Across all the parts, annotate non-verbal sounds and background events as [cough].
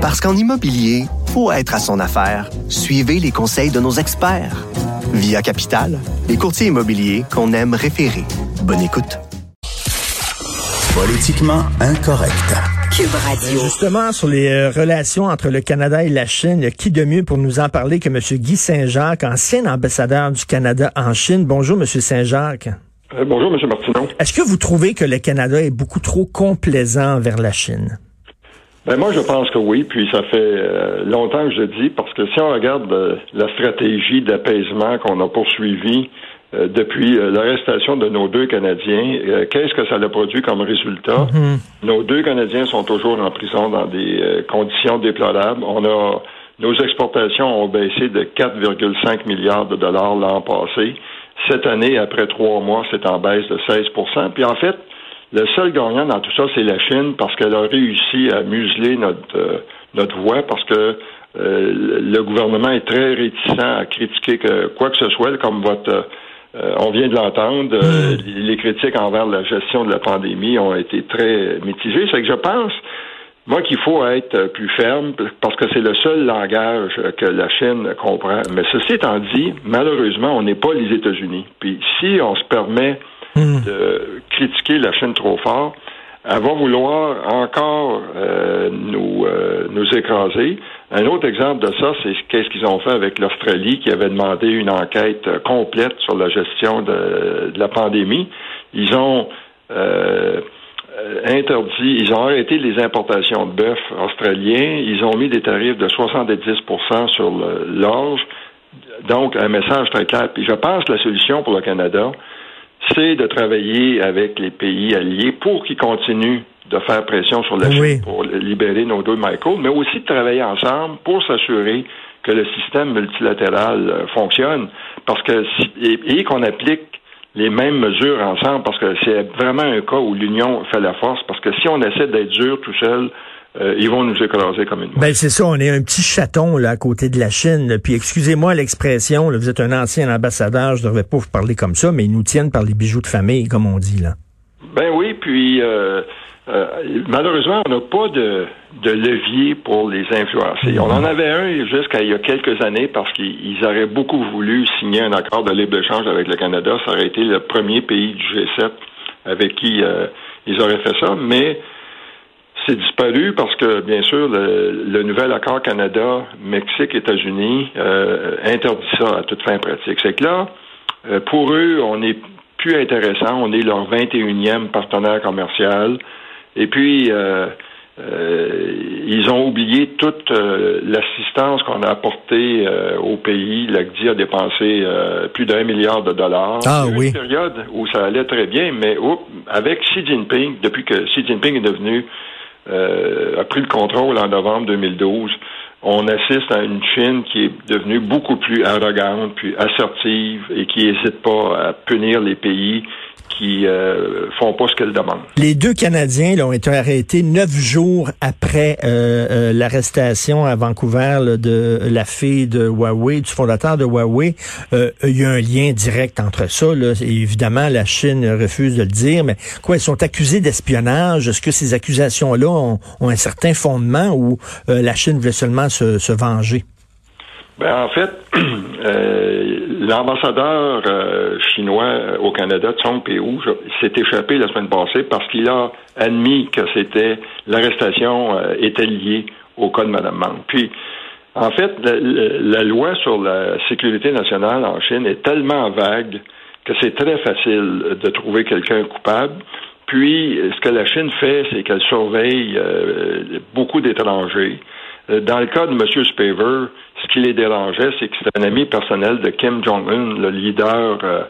Parce qu'en immobilier, faut être à son affaire. Suivez les conseils de nos experts. Via Capital, les courtiers immobiliers qu'on aime référer. Bonne écoute. Politiquement incorrect. Cube Radio. Justement, sur les euh, relations entre le Canada et la Chine, qui de mieux pour nous en parler que M. Guy Saint-Jacques, ancien ambassadeur du Canada en Chine? Bonjour, M. Saint-Jacques. Euh, bonjour, M. Martineau. Est-ce que vous trouvez que le Canada est beaucoup trop complaisant vers la Chine? Ben moi, je pense que oui, puis ça fait euh, longtemps que je dis, parce que si on regarde euh, la stratégie d'apaisement qu'on a poursuivie euh, depuis l'arrestation de nos deux Canadiens, qu'est-ce que ça a produit comme résultat? Mm-hmm. Nos deux Canadiens sont toujours en prison dans des conditions déplorables. On a nos exportations ont baissé de 4,5 milliards de dollars l'an passé. Cette année, après trois mois, c'est en baisse de 16% Puis en fait, le seul gagnant dans tout ça, c'est la Chine parce qu'elle a réussi à museler notre, euh, notre voix parce que euh, le gouvernement est très réticent à critiquer que, quoi que ce soit, comme votre euh, on vient de l'entendre, Hmm. les critiques envers la gestion de la pandémie ont été très mitigées. C'est que je pense, moi, qu'il faut être plus ferme parce que c'est le seul langage que la Chine comprend. Mais ceci étant dit, malheureusement, on n'est pas les États-Unis. Puis si on se permet Hmm. de critiquer la Chine trop fort, elle va vouloir encore euh, nous, euh, nous écraser. Un autre exemple de ça, c'est qu'est-ce qu'ils ont fait avec l'Australie qui avait demandé une enquête euh, complète sur la gestion de, la pandémie. Ils ont interdit, ils ont arrêté les importations de bœuf australiens, ils ont mis des tarifs de 70% sur l'orge. Donc, un message très clair. Puis je pense que la solution pour le Canada, c'est de travailler avec les pays alliés pour qu'ils continuent de faire pression sur la Chine pour libérer nos deux Michael, mais aussi de travailler ensemble pour s'assurer que le système multilatéral euh, fonctionne, parce que et, et qu'on applique les mêmes mesures ensemble, parce que c'est vraiment un cas où l'union fait la force, parce que si on essaie d'être dur tout seul, euh, ils vont nous écraser comme une. Ben c'est ça, on est un petit chaton là à côté de la Chine. là. Puis excusez-moi l'expression, vous êtes un ancien ambassadeur, je devrais pas vous parler comme ça, mais ils nous tiennent par les bijoux de famille, comme on dit là. Ben oui, puis euh, euh, malheureusement, on n'a pas de, de levier pour les influencer. On en avait un jusqu'à il y a quelques années parce qu'ils ils auraient beaucoup voulu signer un accord de libre-échange avec le Canada. Ça aurait été le premier pays du G7 avec qui euh, ils auraient fait ça, mais c'est disparu parce que, bien sûr, le, le nouvel accord Canada, Mexique, États-Unis euh, interdit ça à toute fin pratique. C'est que là, euh, pour eux, on est plus intéressant. On est leur 21e partenaire commercial. Et puis, euh, euh, ils ont oublié toute euh, l'assistance qu'on a apportée euh, au pays. L'ACDI a dépensé euh, plus d'un milliard de dollars. Ah, Il y a eu oui. Une période où ça allait très bien, mais oups, avec Xi Jinping, depuis que Xi Jinping est devenu a pris le contrôle en novembre 2012, on assiste à une Chine qui est devenue beaucoup plus arrogante, puis assertive, et qui n'hésite pas à punir les pays qui euh, font pas ce qu'elle demande. Les deux Canadiens là, ont été arrêtés neuf jours après euh, euh, l'arrestation à Vancouver là, de la fille de Huawei, du fondateur de Huawei. Euh, il y a un lien direct entre ça. Là. Évidemment, la Chine refuse de le dire, mais quoi, ils sont accusés d'espionnage? Est-ce que ces accusations-là ont, ont un certain fondement ou euh, la Chine voulait seulement se, venger? Ben, en fait, [clears throat] euh, l'ambassadeur euh, chinois au Canada, Tsong Pei s'est échappé la semaine passée parce qu'il a admis que c'était l'arrestation euh, était liée au cas de Mme Mang. Puis, en fait, la, loi sur la sécurité nationale en Chine est tellement vague que c'est très facile de trouver quelqu'un coupable. Puis, ce que la Chine fait, c'est qu'elle surveille beaucoup d'étrangers. Euh, Dans le cas de M. Spaver, ce qui les dérangeait, c'est que c'est un ami personnel de Kim Jong-un, le leader euh,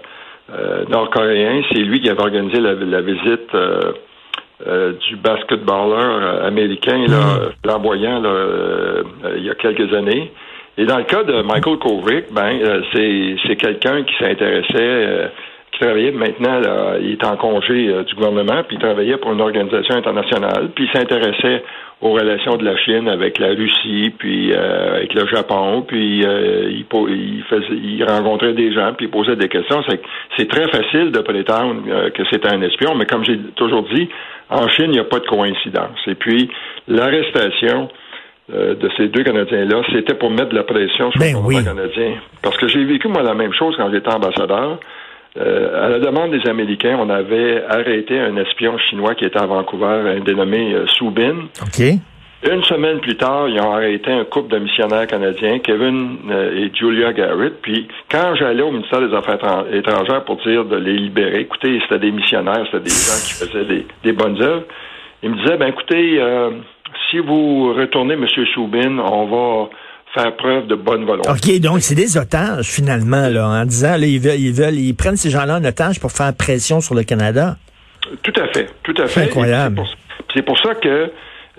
euh, nord-coréen. C'est lui qui avait organisé la, la visite euh, du basketballeur américain, là, flamboyant, là, euh, il y a quelques années. Et dans le cas de Michael Kovic, ben, c'est, c'est quelqu'un qui s'intéressait, qui travaillait maintenant, là, il est en congé euh, du gouvernement, puis il travaillait pour une organisation internationale, puis il s'intéressait aux relations de la Chine avec la Russie, puis euh, avec le Japon, puis euh, il, il, faisait, il rencontrait des gens, puis il posait des questions. C'est, très facile de prétendre euh, que c'est un espion, mais comme j'ai toujours dit, en Chine, il n'y a pas de coïncidence. Et puis, l'arrestation euh, de ces deux Canadiens-là, c'était pour mettre de la pression sur ben le gouvernement canadien. Parce que j'ai vécu, moi, la même chose quand j'étais ambassadeur. Euh, à la demande des Américains, on avait arrêté un espion chinois qui était à Vancouver, un dénommé euh, Subin. OK. Une semaine plus tard, ils ont arrêté un couple de missionnaires canadiens, Kevin et Julia Garrett. Puis, quand j'allais au ministère des Affaires étrangères pour dire de les libérer, écoutez, c'était des missionnaires, c'était des gens qui faisaient des, des bonnes œuvres, ils me disaient, ben écoutez, si vous retournez, M. Soubin, on va faire preuve de bonne volonté. OK, donc c'est des otages, finalement, là, en disant, là, ils veulent, ils veulent, ils prennent ces gens-là en otage pour faire pression sur le Canada. Tout à fait, tout à fait. incroyable. C'est pour, ça que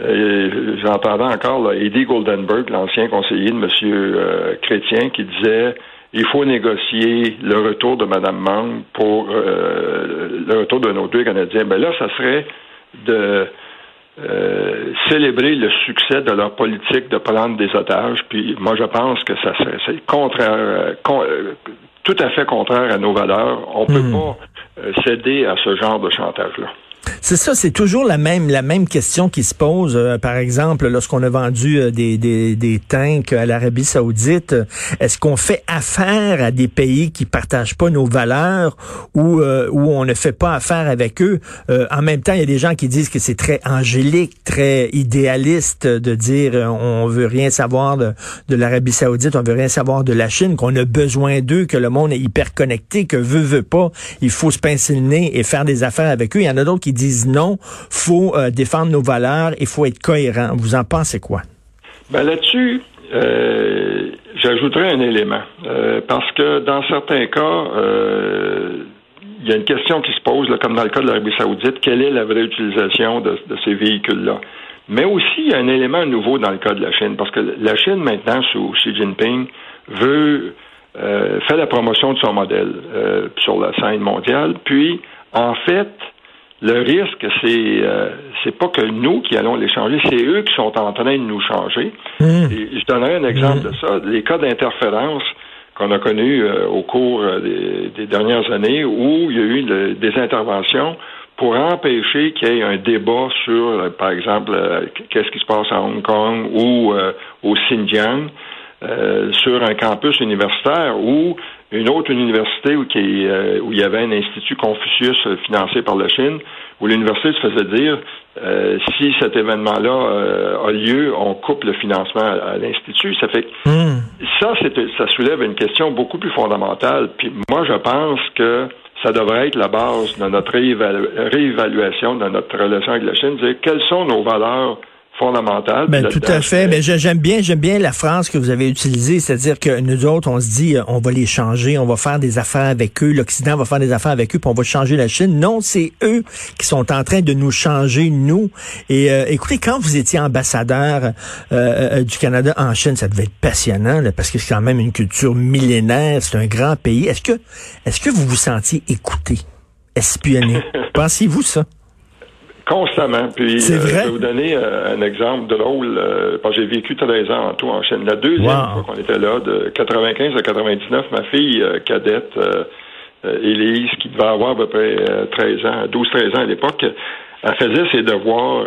euh, j'entendais encore là, Eddie Goldenberg, l'ancien conseiller de M. Euh, Chrétien, qui disait il faut négocier le retour de Mme Mang pour euh, le retour de nos deux Canadiens. Ben là, ça serait de euh, célébrer le succès de leur politique de prendre des otages. Puis moi, je pense que ça c'est contraire, euh, euh, tout à fait contraire à nos valeurs. On ne peut hmm. pas céder à ce genre de chantage-là. C'est ça, c'est toujours la même la même question qui se pose. Euh, par exemple, lorsqu'on a vendu euh, des, des, des tanks à l'Arabie Saoudite, euh, est-ce qu'on fait affaire à des pays qui partagent pas nos valeurs ou où on ne fait pas affaire avec eux? En même temps, il y a des gens qui disent que c'est très angélique, très idéaliste de dire on veut rien savoir de, de l'Arabie Saoudite, on veut rien savoir de la Chine, qu'on a besoin d'eux, que le monde est hyper connecté, que veut veut pas, il faut se pincer le nez et faire des affaires avec eux. Il y en a d'autres qui disent non, faut euh, défendre nos valeurs, il faut être cohérent. Vous en pensez quoi? Ben là-dessus, euh, j'ajouterais un élément. Euh, parce que dans certains cas, il y a une question qui se pose, comme dans le cas de l'Arabie Saoudite, quelle est la vraie utilisation de, ces véhicules-là? Mais aussi, il y a un élément nouveau dans le cas de la Chine, parce que la Chine, maintenant, sous Xi Jinping, veut faire la promotion de son modèle sur la scène mondiale. Puis, en fait, le risque, c'est euh, c'est pas que nous qui allons les changer, c'est eux qui sont en train de nous changer. Mmh. Et je donnerai un exemple mmh. de ça. Les cas d'interférence qu'on a connus euh, au cours euh, des, dernières années où il y a eu des interventions pour empêcher qu'il y ait un débat sur, par exemple, qu'est-ce qui se passe à Hong Kong ou au Xinjiang. Euh, sur un campus universitaire ou une autre université où, qui, euh, où il y avait un institut Confucius euh, financé par la Chine, où l'université se faisait dire si cet événement-là a lieu, on coupe le financement à, l'institut. Ça fait hmm. ça, ça soulève une question beaucoup plus fondamentale. Puis moi, je pense que ça devrait être la base de notre réévaluation de notre relation avec la Chine, dire quelles sont nos valeurs fondamentale. Ben, tout à fait. Mais j'aime bien, j'aime bien la phrase que vous avez utilisée, c'est-à-dire que nous autres, on se dit, euh, on va les changer, on va faire des affaires avec eux, l'Occident va faire des affaires avec eux, puis on va changer la Chine. Non, c'est eux qui sont en train de nous changer, nous. Et euh, écoutez, quand vous étiez ambassadeur euh, du Canada en Chine, ça devait être passionnant, parce que c'est quand même une culture millénaire, c'est un grand pays. Est-ce que, est-ce que vous vous sentiez écouté, espionné? [laughs] Pensez-vous ça? Constamment. Puis, euh, je vais vous donner euh, un exemple drôle. Euh, j'ai vécu 13 ans en tout en Chine. La deuxième fois qu'on était là, de 95 à 99, ma fille cadette, Élise, qui devait avoir à peu près 13 ans, 12-13 ans à l'époque, elle faisait ses devoirs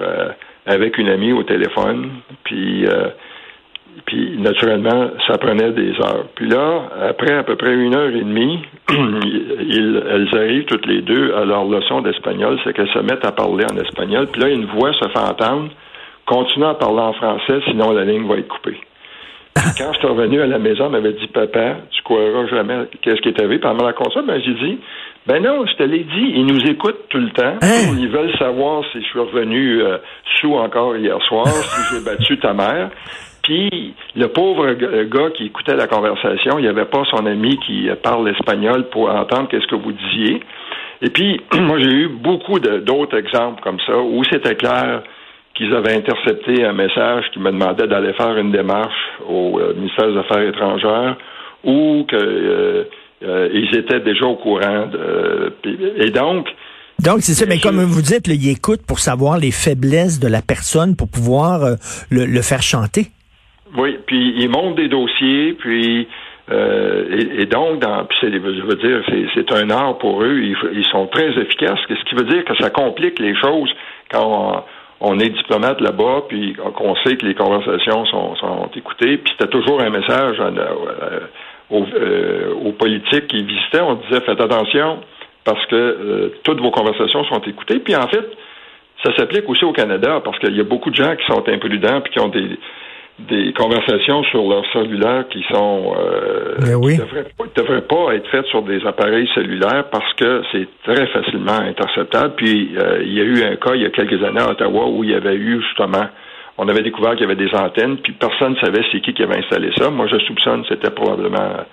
avec une amie au téléphone. Puis puis, naturellement, ça prenait des heures. Puis là, après à peu près une heure et demie, [clears throat] elles arrivent toutes les deux à leur leçon d'espagnol, c'est qu'elles se mettent à parler en espagnol. Puis là, une voix se fait entendre, continue à parler en français, sinon la ligne va être coupée. quand je suis revenu à la maison, elle m'avait dit, papa, tu croiras jamais qu'est-ce qui est arrivé. Puis elle ça, ben, j'ai dit, ben non, je te l'ai dit, ils nous écoutent tout le temps. Hein? Ils veulent savoir si je suis revenu euh, sous encore hier soir, si j'ai battu ta mère. Puis le pauvre gars qui écoutait la conversation, il n'y avait pas son ami qui parle espagnol pour entendre qu'est-ce que vous disiez. Et puis, [clears throat] moi, j'ai eu beaucoup d'autres exemples comme ça où c'était clair qu'ils avaient intercepté un message qui me demandait d'aller faire une démarche au euh, ministère des Affaires étrangères ou qu'ils euh, euh, étaient déjà au courant. De, et donc, donc, c'est ça, mais comme vous dites, là, ils écoutent pour savoir les faiblesses de la personne pour pouvoir le, faire chanter. Oui, puis ils montent des dossiers, puis euh, et, donc, dans, je veux dire, c'est un art pour eux. Ils, sont très efficaces, ce qui veut dire que ça complique les choses quand on est diplomate là-bas, puis qu'on sait que les conversations sont, sont écoutées, puis c'était toujours un message aux, aux, politiques qui visitaient. On disait faites attention parce que toutes vos conversations sont écoutées. Puis en fait, ça s'applique aussi au Canada parce qu'il y a beaucoup de gens qui sont imprudents puis qui ont des des conversations sur leur cellulaire qui sont euh, ben oui. devraient, pas être faites sur des appareils cellulaires parce que c'est très facilement interceptable. Puis euh, il y a eu un cas il y a quelques années à Ottawa où il y avait eu justement on avait découvert qu'il y avait des antennes, puis personne ne savait c'est qui qui avait installé ça. Moi, je soupçonne que c'était probablement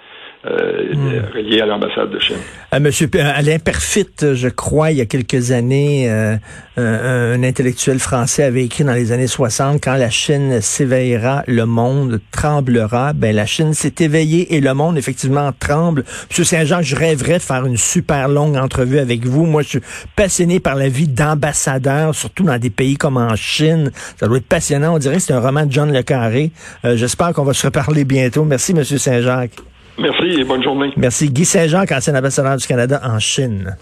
euh, relié à l'ambassade de Chine. Euh, Monsieur Alain Perfit, je crois, il y a quelques années, euh, un, intellectuel français avait écrit dans les années 60, quand la Chine s'éveillera, le monde tremblera. Ben la Chine s'est éveillée et le monde effectivement tremble. Monsieur Saint-Jean, je rêverais de faire une super longue entrevue avec vous. Moi, je suis passionné par la vie d'ambassadeur, surtout dans des pays comme en Chine. Ça doit être passionnant. On dirait que c'est un roman de John Le Carré. J'espère qu'on va se reparler bientôt. Merci, Monsieur Saint-Jacques. Merci et bonne journée. Merci. Guy Saint-Jean, ancien ambassadeur du Canada en Chine.